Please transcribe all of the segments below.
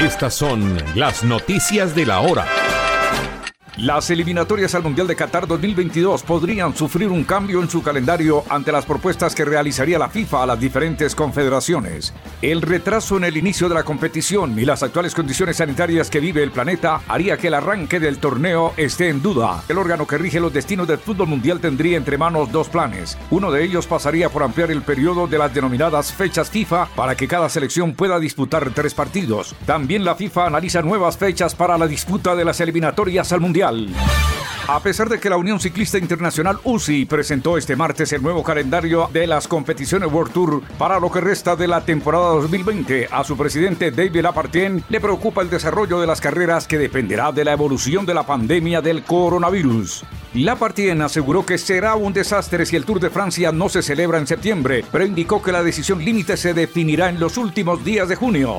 Estas son las noticias de la hora. Las eliminatorias al Mundial de Qatar 2022 podrían sufrir un cambio en su calendario ante las propuestas que realizaría la FIFA a las diferentes confederaciones. El retraso en el inicio de la competición y las actuales condiciones sanitarias que vive el planeta haría que el arranque del torneo esté en duda. El órgano que rige los destinos del fútbol mundial tendría entre manos dos planes. Uno de ellos pasaría por ampliar el periodo de las denominadas fechas FIFA para que cada selección pueda disputar tres partidos. También la FIFA analiza nuevas fechas para la disputa de las eliminatorias al Mundial. A pesar de que la Unión Ciclista Internacional UCI presentó este martes el nuevo calendario de las competiciones World Tour para lo que resta de la temporada 2020, a su presidente David Lapartien le preocupa el desarrollo de las carreras que dependerá de la evolución de la pandemia del coronavirus. Lapartien aseguró que será un desastre si el Tour de Francia no se celebra en septiembre, pero indicó que la decisión límite se definirá en los últimos días de junio.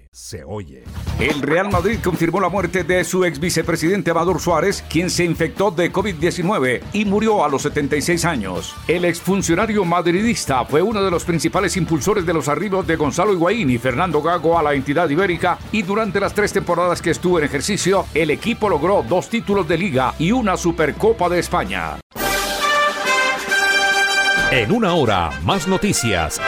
se oye. El Real Madrid confirmó la muerte de su ex vicepresidente Amador Suárez, quien se infectó de COVID-19 y murió a los 76 años. El exfuncionario madridista fue uno de los principales impulsores de los arribos de Gonzalo Higuaín y Fernando Gago a la entidad ibérica y durante las tres temporadas que estuvo en ejercicio, el equipo logró dos títulos de liga y una Supercopa de España. En una hora, más noticias